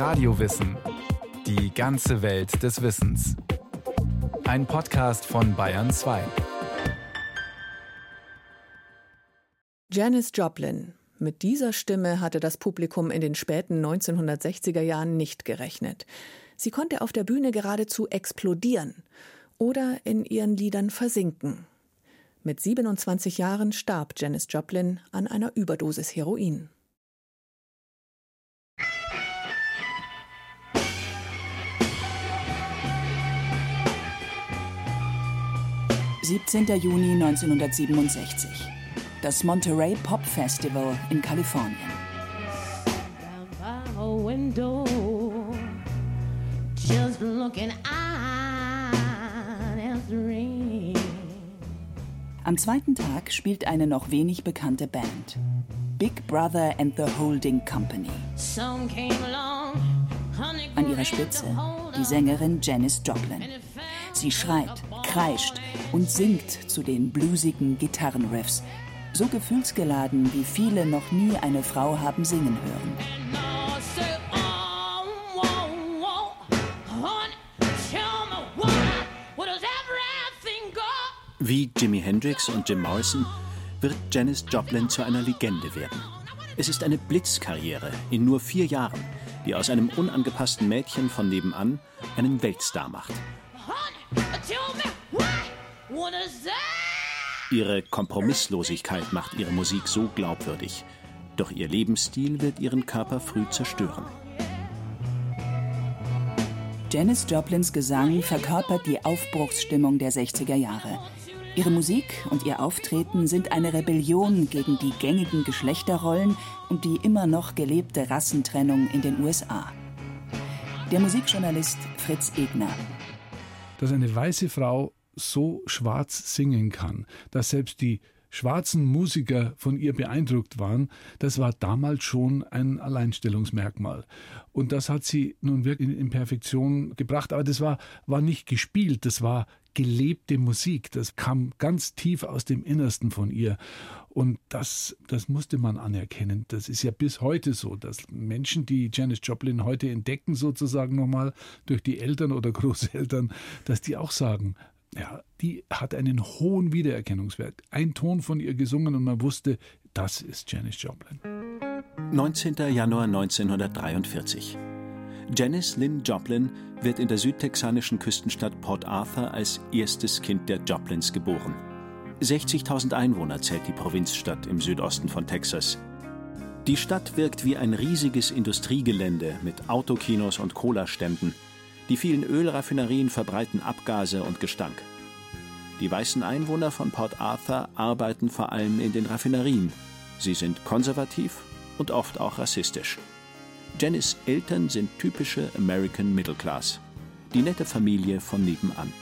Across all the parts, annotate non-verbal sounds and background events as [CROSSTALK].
Radiowissen. Die ganze Welt des Wissens. Ein Podcast von Bayern 2. Janis Joplin. Mit dieser Stimme hatte das Publikum in den späten 1960er Jahren nicht gerechnet. Sie konnte auf der Bühne geradezu explodieren oder in ihren Liedern versinken. Mit 27 Jahren starb Janis Joplin an einer Überdosis Heroin. 17. Juni 1967. Das Monterey Pop Festival in Kalifornien. Am zweiten Tag spielt eine noch wenig bekannte Band. Big Brother and the Holding Company. An ihrer Spitze die Sängerin Janis Joplin. Sie schreit, kreischt und singt zu den bluesigen Gitarrenriffs, so gefühlsgeladen, wie viele noch nie eine Frau haben singen hören. Wie Jimi Hendrix und Jim Morrison wird Janis Joplin zu einer Legende werden. Es ist eine Blitzkarriere in nur vier Jahren, die aus einem unangepassten Mädchen von nebenan einen Weltstar macht. Ihre Kompromisslosigkeit macht ihre Musik so glaubwürdig, doch ihr Lebensstil wird ihren Körper früh zerstören. Janis Joplins Gesang verkörpert die Aufbruchsstimmung der 60er Jahre. Ihre Musik und ihr Auftreten sind eine Rebellion gegen die gängigen Geschlechterrollen und die immer noch gelebte Rassentrennung in den USA. Der Musikjournalist Fritz Egner. Dass eine weiße Frau so schwarz singen kann, dass selbst die schwarzen Musiker von ihr beeindruckt waren, das war damals schon ein Alleinstellungsmerkmal. Und das hat sie nun wirklich in Perfektion gebracht. Aber das war, war nicht gespielt, das war gelebte Musik. Das kam ganz tief aus dem Innersten von ihr. Und das, das musste man anerkennen. Das ist ja bis heute so, dass Menschen, die Janis Joplin heute entdecken, sozusagen nochmal durch die Eltern oder [LAUGHS] Großeltern, dass die auch sagen, ja, die hat einen hohen Wiedererkennungswert. Ein Ton von ihr gesungen und man wusste, das ist Janis Joplin. 19. Januar 1943. Janis Lynn Joplin wird in der südtexanischen Küstenstadt Port Arthur als erstes Kind der Joplins geboren. 60.000 Einwohner zählt die Provinzstadt im Südosten von Texas. Die Stadt wirkt wie ein riesiges Industriegelände mit Autokinos und Cola-Ständen. Die vielen Ölraffinerien verbreiten Abgase und Gestank. Die weißen Einwohner von Port Arthur arbeiten vor allem in den Raffinerien. Sie sind konservativ und oft auch rassistisch. Jennys Eltern sind typische American Middle Class. Die nette Familie von nebenan.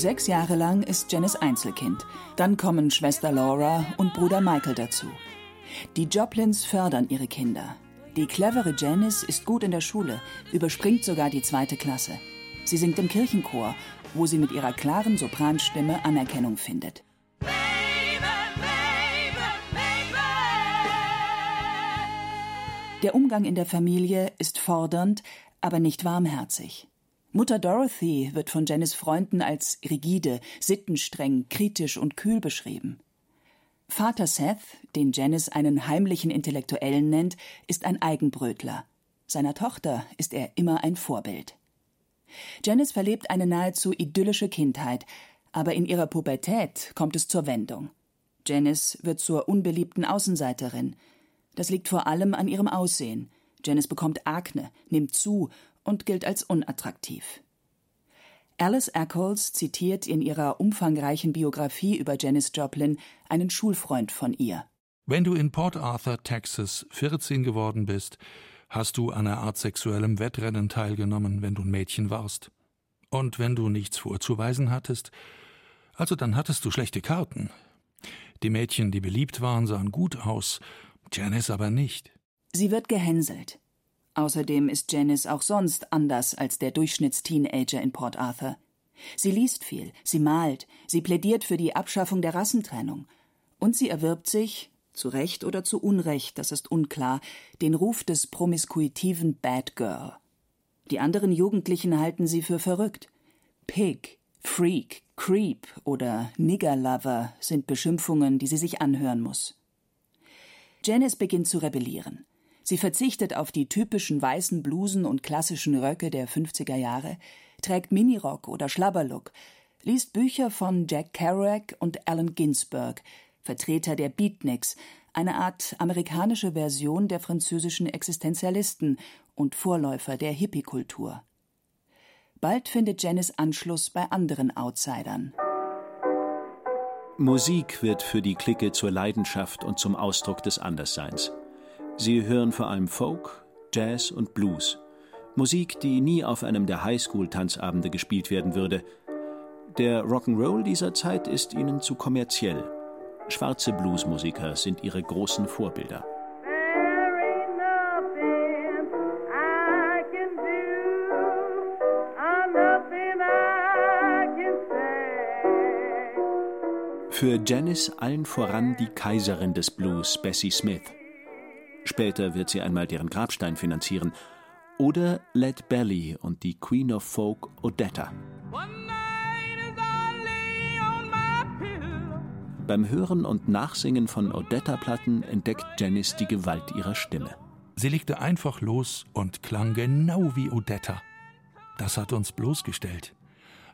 Sechs Jahre lang ist Janice Einzelkind. Dann kommen Schwester Laura und Bruder Michael dazu. Die Joplins fördern ihre Kinder. Die clevere Janice ist gut in der Schule, überspringt sogar die zweite Klasse. Sie singt im Kirchenchor, wo sie mit ihrer klaren Sopranstimme Anerkennung findet. Der Umgang in der Familie ist fordernd, aber nicht warmherzig. Mutter Dorothy wird von Janice Freunden als rigide, sittenstreng, kritisch und kühl beschrieben. Vater Seth, den Janice einen heimlichen Intellektuellen nennt, ist ein Eigenbrötler. Seiner Tochter ist er immer ein Vorbild. Janice verlebt eine nahezu idyllische Kindheit, aber in ihrer Pubertät kommt es zur Wendung. Janice wird zur unbeliebten Außenseiterin. Das liegt vor allem an ihrem Aussehen. Janice bekommt Akne, nimmt zu und gilt als unattraktiv. Alice Eccles zitiert in ihrer umfangreichen Biografie über Janis Joplin einen Schulfreund von ihr. Wenn du in Port Arthur, Texas, 14 geworden bist, hast du an einer Art sexuellem Wettrennen teilgenommen, wenn du ein Mädchen warst. Und wenn du nichts vorzuweisen hattest, also dann hattest du schlechte Karten. Die Mädchen, die beliebt waren, sahen gut aus, Janice aber nicht. Sie wird gehänselt. Außerdem ist Janice auch sonst anders als der Durchschnittsteenager in Port Arthur. Sie liest viel, sie malt, sie plädiert für die Abschaffung der Rassentrennung. Und sie erwirbt sich, zu Recht oder zu Unrecht, das ist unklar, den Ruf des promiskuitiven Bad Girl. Die anderen Jugendlichen halten sie für verrückt. Pig, Freak, Creep oder Nigger Lover sind Beschimpfungen, die sie sich anhören muss. Janice beginnt zu rebellieren. Sie verzichtet auf die typischen weißen Blusen und klassischen Röcke der 50er Jahre, trägt Minirock oder Schlabberlook, liest Bücher von Jack Kerouac und Allen Ginsberg, Vertreter der Beatniks, eine Art amerikanische Version der französischen Existenzialisten und Vorläufer der Hippie-Kultur. Bald findet Janice Anschluss bei anderen Outsidern. Musik wird für die Clique zur Leidenschaft und zum Ausdruck des Andersseins. Sie hören vor allem Folk, Jazz und Blues. Musik, die nie auf einem der Highschool-Tanzabende gespielt werden würde. Der Rock'n'Roll dieser Zeit ist ihnen zu kommerziell. Schwarze Bluesmusiker sind ihre großen Vorbilder. Für Janice allen voran die Kaiserin des Blues, Bessie Smith. Später wird sie einmal deren Grabstein finanzieren. Oder Led Belly und die Queen of Folk Odetta. Beim Hören und Nachsingen von Odetta-Platten entdeckt Janice die Gewalt ihrer Stimme. Sie legte einfach los und klang genau wie Odetta. Das hat uns bloßgestellt.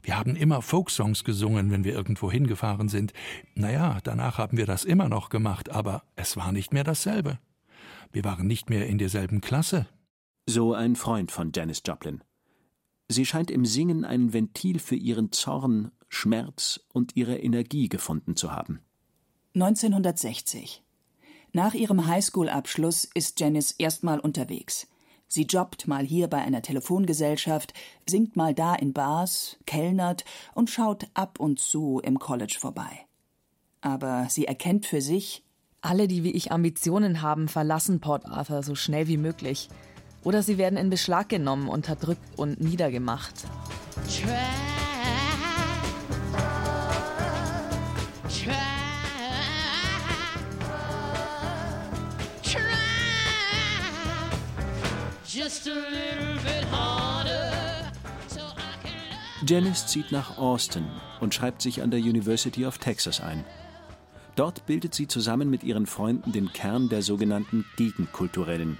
Wir haben immer Folksongs gesungen, wenn wir irgendwo hingefahren sind. Naja, danach haben wir das immer noch gemacht, aber es war nicht mehr dasselbe. Wir waren nicht mehr in derselben Klasse. So ein Freund von Janis Joplin. Sie scheint im Singen ein Ventil für ihren Zorn, Schmerz und ihre Energie gefunden zu haben. 1960. Nach ihrem Highschool-Abschluss ist Janice erstmal unterwegs. Sie jobbt mal hier bei einer Telefongesellschaft, singt mal da in Bars, kellnert und schaut ab und zu im College vorbei. Aber sie erkennt für sich, alle, die wie ich Ambitionen haben, verlassen Port Arthur so schnell wie möglich. Oder sie werden in Beschlag genommen, unterdrückt und niedergemacht. Janice zieht nach Austin und schreibt sich an der University of Texas ein. Dort bildet sie zusammen mit ihren Freunden den Kern der sogenannten Gegenkulturellen.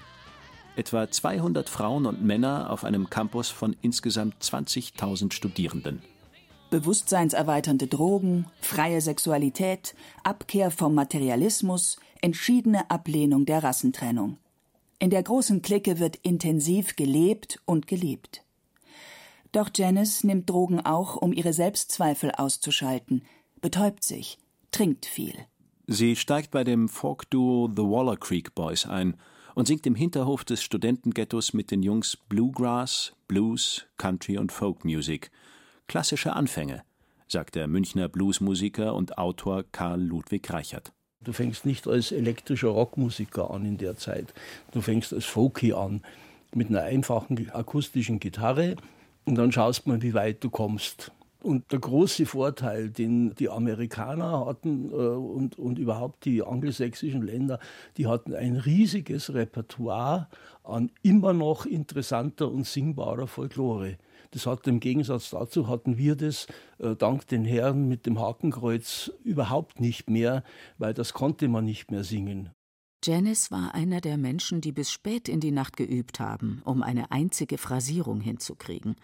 Etwa 200 Frauen und Männer auf einem Campus von insgesamt 20.000 Studierenden. Bewusstseinserweiternde Drogen, freie Sexualität, Abkehr vom Materialismus, entschiedene Ablehnung der Rassentrennung. In der großen Clique wird intensiv gelebt und geliebt. Doch Janice nimmt Drogen auch, um ihre Selbstzweifel auszuschalten, betäubt sich, trinkt viel. Sie steigt bei dem Folk-Duo The Waller Creek Boys ein und singt im Hinterhof des Studentenghettos mit den Jungs Bluegrass, Blues, Country und Folk Music. Klassische Anfänge, sagt der Münchner Bluesmusiker und Autor Karl Ludwig Reichert. Du fängst nicht als elektrischer Rockmusiker an in der Zeit. Du fängst als Folky an mit einer einfachen akustischen Gitarre und dann schaust man, wie weit du kommst. Und der große Vorteil, den die Amerikaner hatten äh, und, und überhaupt die angelsächsischen Länder, die hatten ein riesiges Repertoire an immer noch interessanter und singbarer Folklore. Das hat im Gegensatz dazu hatten wir das äh, dank den Herren mit dem Hakenkreuz überhaupt nicht mehr, weil das konnte man nicht mehr singen. Janice war einer der Menschen, die bis spät in die Nacht geübt haben, um eine einzige Phrasierung hinzukriegen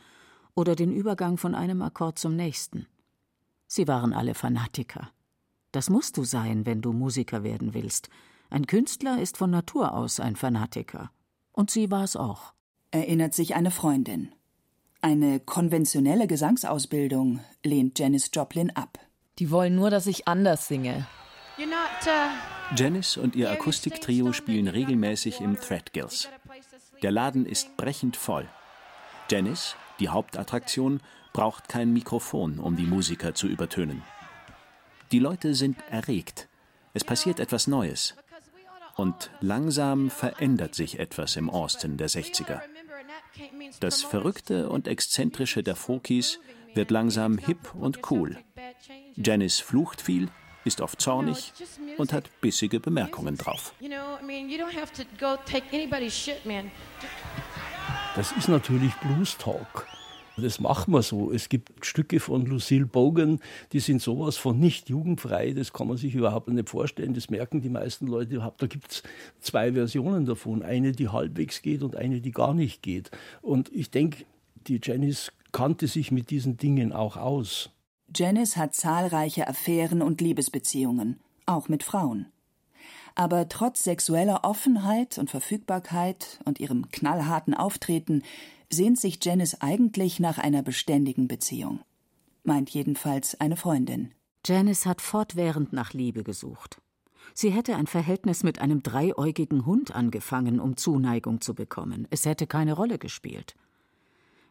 oder den Übergang von einem Akkord zum nächsten. Sie waren alle Fanatiker. Das musst du sein, wenn du Musiker werden willst. Ein Künstler ist von Natur aus ein Fanatiker. Und sie war es auch. Erinnert sich eine Freundin. Eine konventionelle Gesangsausbildung lehnt Janis Joplin ab. Die wollen nur, dass ich anders singe. Uh, Janice und ihr Akustiktrio spielen regelmäßig im Threadgills. Der Laden ist brechend voll. Janice, die Hauptattraktion, braucht kein Mikrofon, um die Musiker zu übertönen. Die Leute sind erregt. Es passiert etwas Neues. Und langsam verändert sich etwas im Austin der 60er. Das Verrückte und Exzentrische der Folkies wird langsam hip und cool. Janice flucht viel, ist oft zornig und hat bissige Bemerkungen drauf. Das ist natürlich Blues Talk. Das machen wir so. Es gibt Stücke von Lucille Bogan, die sind sowas von nicht jugendfrei, das kann man sich überhaupt nicht vorstellen. Das merken die meisten Leute überhaupt. Da gibt es zwei Versionen davon. Eine, die halbwegs geht und eine, die gar nicht geht. Und ich denke, die Janice kannte sich mit diesen Dingen auch aus. Janice hat zahlreiche Affären und Liebesbeziehungen, auch mit Frauen. Aber trotz sexueller Offenheit und Verfügbarkeit und ihrem knallharten Auftreten sehnt sich Janice eigentlich nach einer beständigen Beziehung. Meint jedenfalls eine Freundin. Janice hat fortwährend nach Liebe gesucht. Sie hätte ein Verhältnis mit einem dreiäugigen Hund angefangen, um Zuneigung zu bekommen. Es hätte keine Rolle gespielt.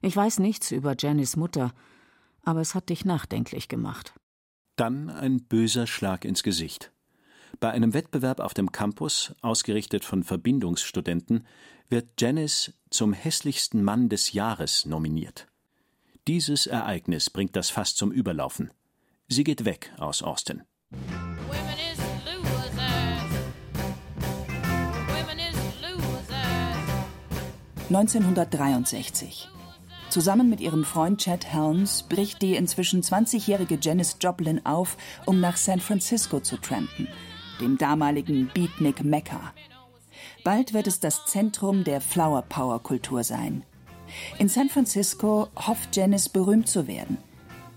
Ich weiß nichts über Janice Mutter, aber es hat dich nachdenklich gemacht. Dann ein böser Schlag ins Gesicht. Bei einem Wettbewerb auf dem Campus, ausgerichtet von Verbindungsstudenten, wird Janice zum hässlichsten Mann des Jahres nominiert. Dieses Ereignis bringt das Fass zum Überlaufen. Sie geht weg aus Austin. 1963. Zusammen mit ihrem Freund Chad Helms bricht die inzwischen 20-jährige Janis Joplin auf, um nach San Francisco zu trampen, dem damaligen Beatnik Mekka. Bald wird es das Zentrum der Flower Power Kultur sein. In San Francisco hofft Janice berühmt zu werden.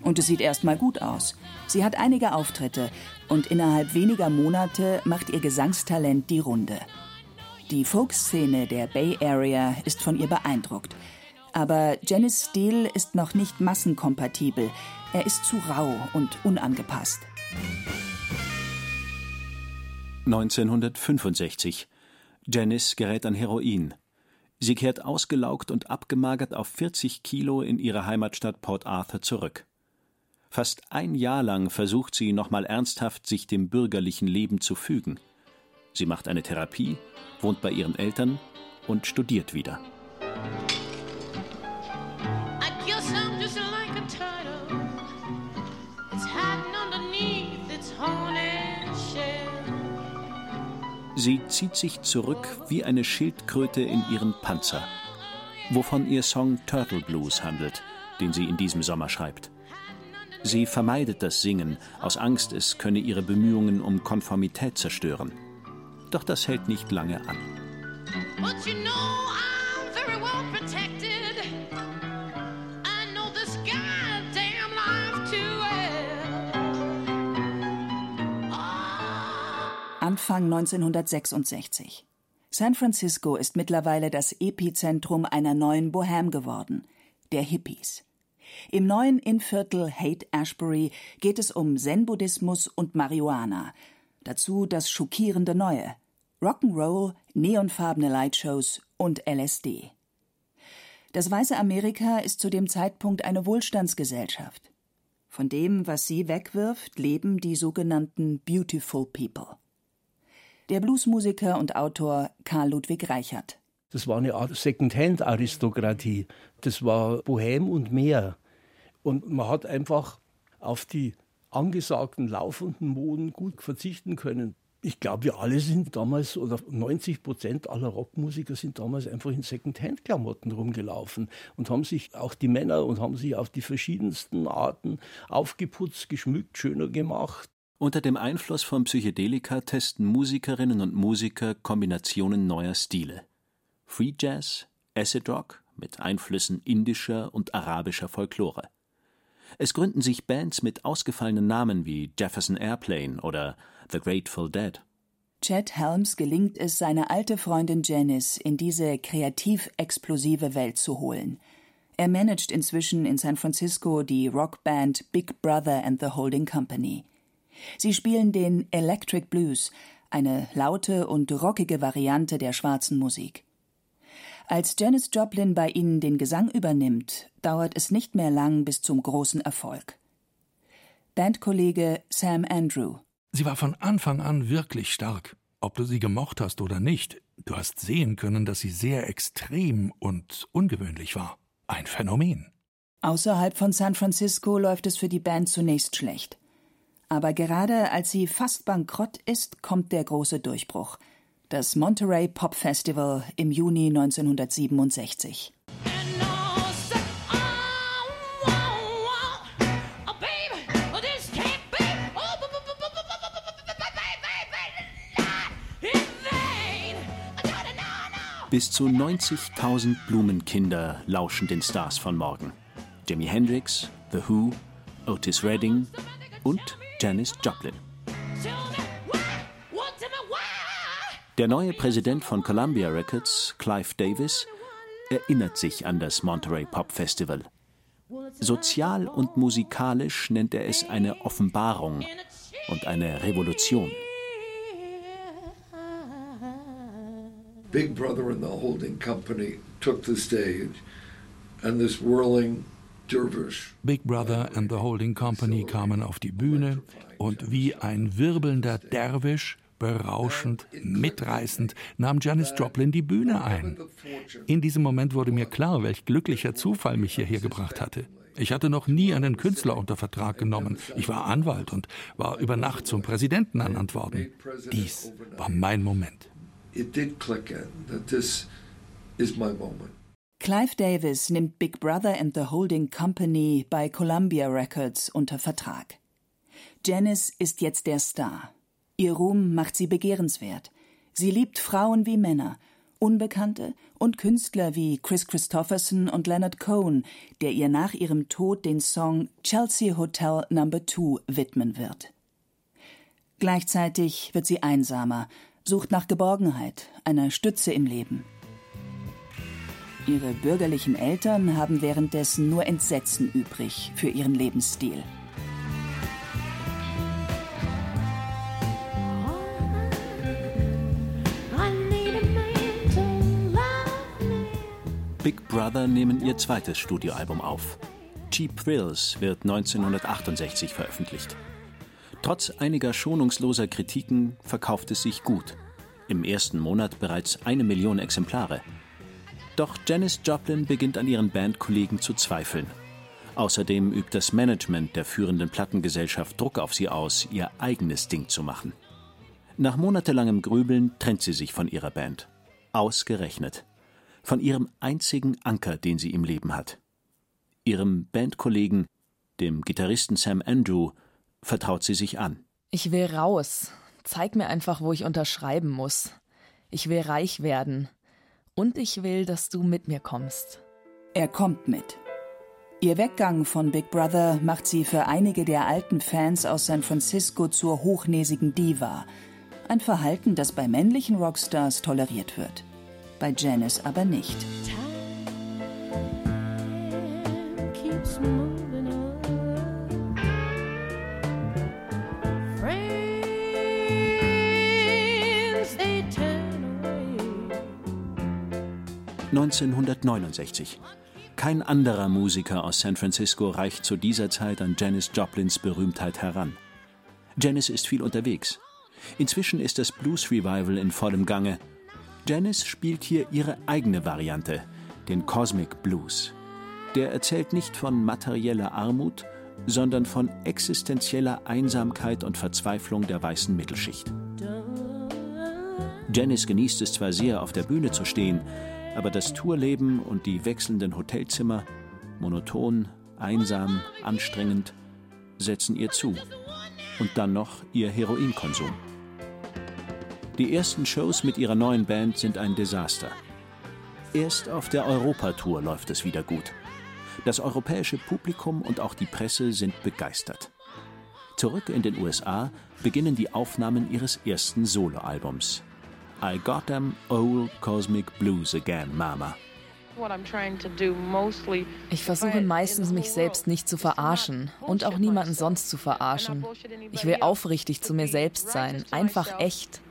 Und es sieht erstmal gut aus. Sie hat einige Auftritte und innerhalb weniger Monate macht ihr Gesangstalent die Runde. Die Folkszene der Bay Area ist von ihr beeindruckt. Aber Janice Stil ist noch nicht massenkompatibel. Er ist zu rau und unangepasst. 1965 Janice gerät an Heroin. Sie kehrt ausgelaugt und abgemagert auf 40 Kilo in ihre Heimatstadt Port Arthur zurück. Fast ein Jahr lang versucht sie nochmal ernsthaft, sich dem bürgerlichen Leben zu fügen. Sie macht eine Therapie, wohnt bei ihren Eltern und studiert wieder. Sie zieht sich zurück wie eine Schildkröte in ihren Panzer, wovon ihr Song Turtle Blues handelt, den sie in diesem Sommer schreibt. Sie vermeidet das Singen, aus Angst, es könne ihre Bemühungen um Konformität zerstören. Doch das hält nicht lange an. Anfang 1966. San Francisco ist mittlerweile das Epizentrum einer neuen Bohème geworden, der Hippies. Im neuen Innviertel Haight Ashbury geht es um Zen-Buddhismus und Marihuana. Dazu das schockierende Neue: Rock'n'Roll, neonfarbene Lightshows und LSD. Das weiße Amerika ist zu dem Zeitpunkt eine Wohlstandsgesellschaft. Von dem, was sie wegwirft, leben die sogenannten Beautiful People der Bluesmusiker und Autor Karl Ludwig Reichert. Das war eine Art Second-Hand-Aristokratie. Das war Bohem und mehr. Und man hat einfach auf die angesagten laufenden Moden gut verzichten können. Ich glaube, wir alle sind damals, oder 90 Prozent aller Rockmusiker sind damals einfach in Second-Hand-Klamotten rumgelaufen und haben sich, auch die Männer, und haben sich auf die verschiedensten Arten aufgeputzt, geschmückt, schöner gemacht. Unter dem Einfluss von Psychedelika testen Musikerinnen und Musiker Kombinationen neuer Stile. Free Jazz, Acid Rock mit Einflüssen indischer und arabischer Folklore. Es gründen sich Bands mit ausgefallenen Namen wie Jefferson Airplane oder The Grateful Dead. Chad Helms gelingt es, seine alte Freundin Janice in diese kreativ-explosive Welt zu holen. Er managt inzwischen in San Francisco die Rockband Big Brother and the Holding Company. Sie spielen den Electric Blues, eine laute und rockige Variante der schwarzen Musik. Als Janis Joplin bei ihnen den Gesang übernimmt, dauert es nicht mehr lang bis zum großen Erfolg. Bandkollege Sam Andrew. Sie war von Anfang an wirklich stark. Ob du sie gemocht hast oder nicht, du hast sehen können, dass sie sehr extrem und ungewöhnlich war. Ein Phänomen. Außerhalb von San Francisco läuft es für die Band zunächst schlecht. Aber gerade als sie fast bankrott ist, kommt der große Durchbruch. Das Monterey Pop Festival im Juni 1967. Bis zu 90.000 Blumenkinder lauschen den Stars von morgen. Jimi Hendrix, The Who, Otis Redding und Janis Joplin. Der neue Präsident von Columbia Records, Clive Davis, erinnert sich an das Monterey Pop Festival. Sozial und musikalisch nennt er es eine Offenbarung und eine Revolution. Big Brother and the holding company took the stage, and this whirling Big Brother and the Holding Company kamen auf die Bühne und wie ein wirbelnder Derwisch, berauschend, mitreißend, nahm Janis Joplin die Bühne ein. In diesem Moment wurde mir klar, welch glücklicher Zufall mich hierher gebracht hatte. Ich hatte noch nie einen Künstler unter Vertrag genommen. Ich war Anwalt und war über Nacht zum Präsidenten ernannt worden. Dies war mein Moment. It did click in that this is my moment. Clive Davis nimmt Big Brother and the Holding Company bei Columbia Records unter Vertrag. Janice ist jetzt der Star. Ihr Ruhm macht sie begehrenswert. Sie liebt Frauen wie Männer, Unbekannte und Künstler wie Chris Christopherson und Leonard Cohen, der ihr nach ihrem Tod den Song Chelsea Hotel No. 2 widmen wird. Gleichzeitig wird sie einsamer, sucht nach Geborgenheit, einer Stütze im Leben. Ihre bürgerlichen Eltern haben währenddessen nur Entsetzen übrig für ihren Lebensstil. Big Brother nehmen ihr zweites Studioalbum auf. Cheap Thrills wird 1968 veröffentlicht. Trotz einiger schonungsloser Kritiken verkauft es sich gut. Im ersten Monat bereits eine Million Exemplare. Doch Janis Joplin beginnt an ihren Bandkollegen zu zweifeln. Außerdem übt das Management der führenden Plattengesellschaft Druck auf sie aus, ihr eigenes Ding zu machen. Nach monatelangem Grübeln trennt sie sich von ihrer Band. Ausgerechnet. Von ihrem einzigen Anker, den sie im Leben hat. Ihrem Bandkollegen, dem Gitarristen Sam Andrew, vertraut sie sich an. Ich will raus. Zeig mir einfach, wo ich unterschreiben muss. Ich will reich werden. Und ich will, dass du mit mir kommst. Er kommt mit. Ihr Weggang von Big Brother macht sie für einige der alten Fans aus San Francisco zur hochnäsigen Diva. Ein Verhalten, das bei männlichen Rockstars toleriert wird. Bei Janice aber nicht. Time keeps moving. 1969. Kein anderer Musiker aus San Francisco reicht zu dieser Zeit an Janis Joplins Berühmtheit heran. Janis ist viel unterwegs. Inzwischen ist das Blues Revival in vollem Gange. Janis spielt hier ihre eigene Variante, den Cosmic Blues. Der erzählt nicht von materieller Armut, sondern von existenzieller Einsamkeit und Verzweiflung der weißen Mittelschicht. Janis genießt es zwar sehr, auf der Bühne zu stehen, aber das Tourleben und die wechselnden Hotelzimmer, monoton, einsam, anstrengend, setzen ihr zu. Und dann noch ihr Heroinkonsum. Die ersten Shows mit ihrer neuen Band sind ein Desaster. Erst auf der Europatour läuft es wieder gut. Das europäische Publikum und auch die Presse sind begeistert. Zurück in den USA beginnen die Aufnahmen ihres ersten Soloalbums, I got them old cosmic blues again, Mama. Ich versuche meistens, mich selbst nicht zu verarschen und auch niemanden sonst zu verarschen. Ich will aufrichtig zu mir selbst sein, einfach echt.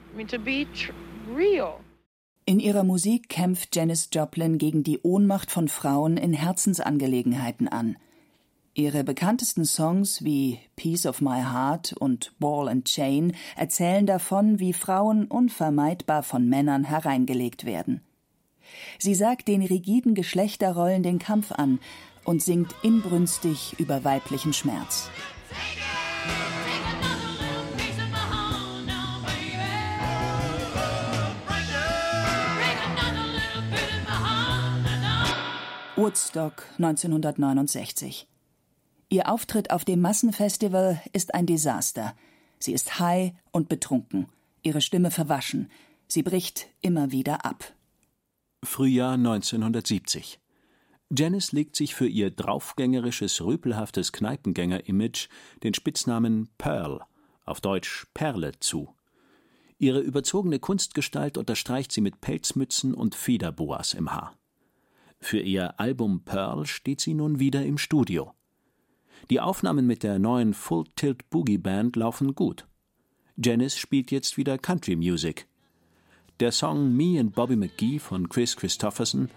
In ihrer Musik kämpft Janis Joplin gegen die Ohnmacht von Frauen in Herzensangelegenheiten an. Ihre bekanntesten Songs wie Piece of My Heart und Ball and Chain erzählen davon, wie Frauen unvermeidbar von Männern hereingelegt werden. Sie sagt den rigiden Geschlechterrollen den Kampf an und singt inbrünstig über weiblichen Schmerz. Woodstock 1969 Ihr Auftritt auf dem Massenfestival ist ein Desaster. Sie ist high und betrunken, ihre Stimme verwaschen. Sie bricht immer wieder ab. Frühjahr 1970. Janice legt sich für ihr draufgängerisches, rüpelhaftes Kneipengänger-Image den Spitznamen Pearl, auf Deutsch Perle, zu. Ihre überzogene Kunstgestalt unterstreicht sie mit Pelzmützen und Federboas im Haar. Für ihr Album Pearl steht sie nun wieder im Studio. Die Aufnahmen mit der neuen Full Tilt Boogie Band laufen gut. Janice spielt jetzt wieder Country Music. Der Song Me and Bobby McGee von Chris Christopherson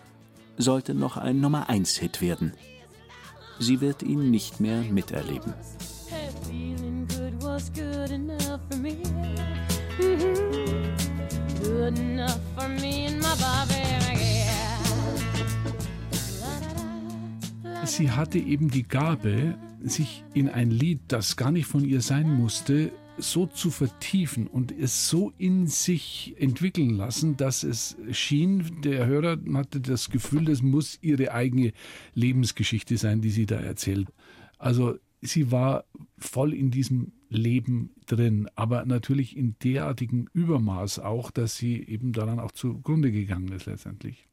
sollte noch ein Nummer 1 Hit werden. Sie wird ihn nicht mehr miterleben. Sie hatte eben die Gabe, sich in ein Lied, das gar nicht von ihr sein musste, so zu vertiefen und es so in sich entwickeln lassen, dass es schien, der Hörer hatte das Gefühl, das muss ihre eigene Lebensgeschichte sein, die sie da erzählt. Also sie war voll in diesem Leben drin, aber natürlich in derartigem Übermaß auch, dass sie eben daran auch zugrunde gegangen ist letztendlich.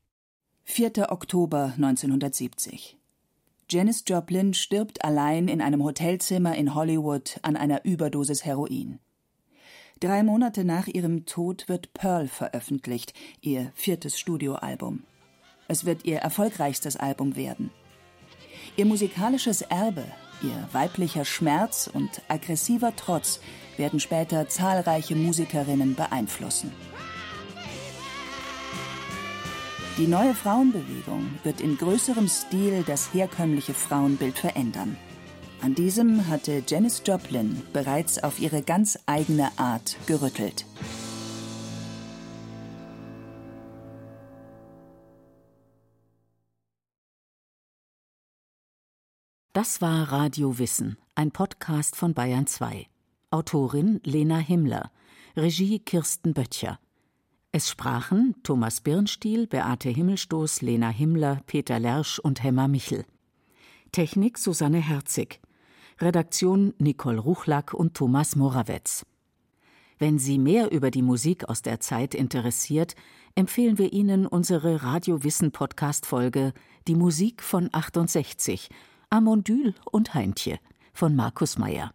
4. Oktober 1970 Janis Joplin stirbt allein in einem Hotelzimmer in Hollywood an einer Überdosis Heroin. Drei Monate nach ihrem Tod wird Pearl veröffentlicht, ihr viertes Studioalbum. Es wird ihr erfolgreichstes Album werden. Ihr musikalisches Erbe, ihr weiblicher Schmerz und aggressiver Trotz werden später zahlreiche Musikerinnen beeinflussen. Die neue Frauenbewegung wird in größerem Stil das herkömmliche Frauenbild verändern. An diesem hatte Janis Joplin bereits auf ihre ganz eigene Art gerüttelt. Das war Radio Wissen, ein Podcast von Bayern 2. Autorin Lena Himmler, Regie Kirsten Böttcher. Es sprachen Thomas Birnstiel, Beate Himmelstoß, Lena Himmler, Peter Lersch und Hemmer Michel. Technik Susanne Herzig. Redaktion Nicole Ruchlack und Thomas Morawetz. Wenn Sie mehr über die Musik aus der Zeit interessiert, empfehlen wir Ihnen unsere Radiowissen Podcast Folge Die Musik von 68 Amondyl und Heintje von Markus Meyer.